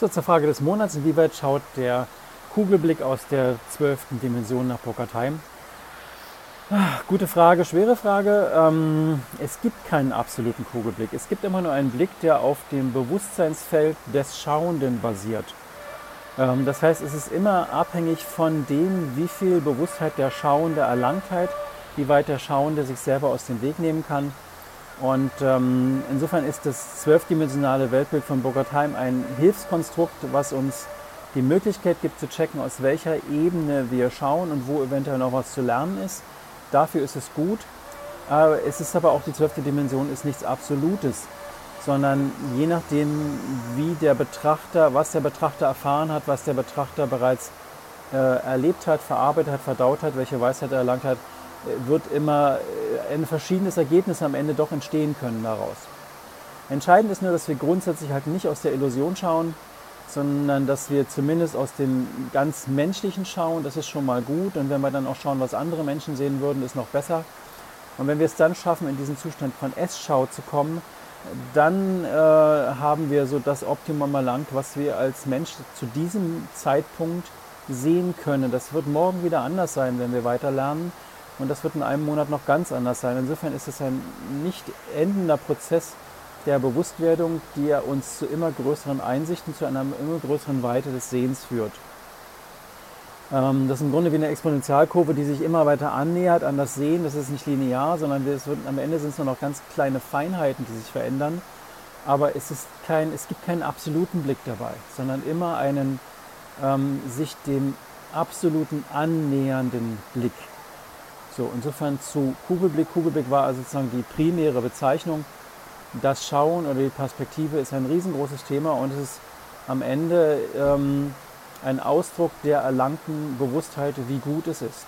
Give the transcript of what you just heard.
So, zur Frage des Monats. Inwieweit schaut der Kugelblick aus der zwölften Dimension nach Bockertheim? Ah, gute Frage, schwere Frage. Ähm, es gibt keinen absoluten Kugelblick. Es gibt immer nur einen Blick, der auf dem Bewusstseinsfeld des Schauenden basiert. Ähm, das heißt, es ist immer abhängig von dem, wie viel Bewusstheit der Schauende erlangt hat, wie weit der Schauende sich selber aus dem Weg nehmen kann und ähm, insofern ist das zwölfdimensionale Weltbild von Bogartheim ein Hilfskonstrukt, was uns die Möglichkeit gibt zu checken, aus welcher Ebene wir schauen und wo eventuell noch was zu lernen ist. Dafür ist es gut. Äh, es ist aber auch die zwölfte Dimension ist nichts Absolutes, sondern je nachdem, wie der Betrachter, was der Betrachter erfahren hat, was der Betrachter bereits äh, erlebt hat, verarbeitet hat, verdaut hat, welche Weisheit er erlangt hat, wird immer äh, ein verschiedenes Ergebnis am Ende doch entstehen können daraus. Entscheidend ist nur, dass wir grundsätzlich halt nicht aus der Illusion schauen, sondern dass wir zumindest aus dem ganz Menschlichen schauen. Das ist schon mal gut. Und wenn wir dann auch schauen, was andere Menschen sehen würden, ist noch besser. Und wenn wir es dann schaffen, in diesen Zustand von S-Schau zu kommen, dann äh, haben wir so das Optimum erlangt, was wir als Mensch zu diesem Zeitpunkt sehen können. Das wird morgen wieder anders sein, wenn wir weiter lernen. Und das wird in einem Monat noch ganz anders sein. Insofern ist es ein nicht endender Prozess der Bewusstwerdung, der uns zu immer größeren Einsichten, zu einer immer größeren Weite des Sehens führt. Ähm, das ist im Grunde wie eine Exponentialkurve, die sich immer weiter annähert an das Sehen. Das ist nicht linear, sondern es wird, am Ende sind es nur noch ganz kleine Feinheiten, die sich verändern. Aber es, ist kein, es gibt keinen absoluten Blick dabei, sondern immer einen ähm, sich dem absoluten annähernden Blick. So, insofern zu Kugelblick. Kugelblick war also sozusagen die primäre Bezeichnung. Das Schauen oder die Perspektive ist ein riesengroßes Thema und es ist am Ende ähm, ein Ausdruck der erlangten Bewusstheit, wie gut es ist.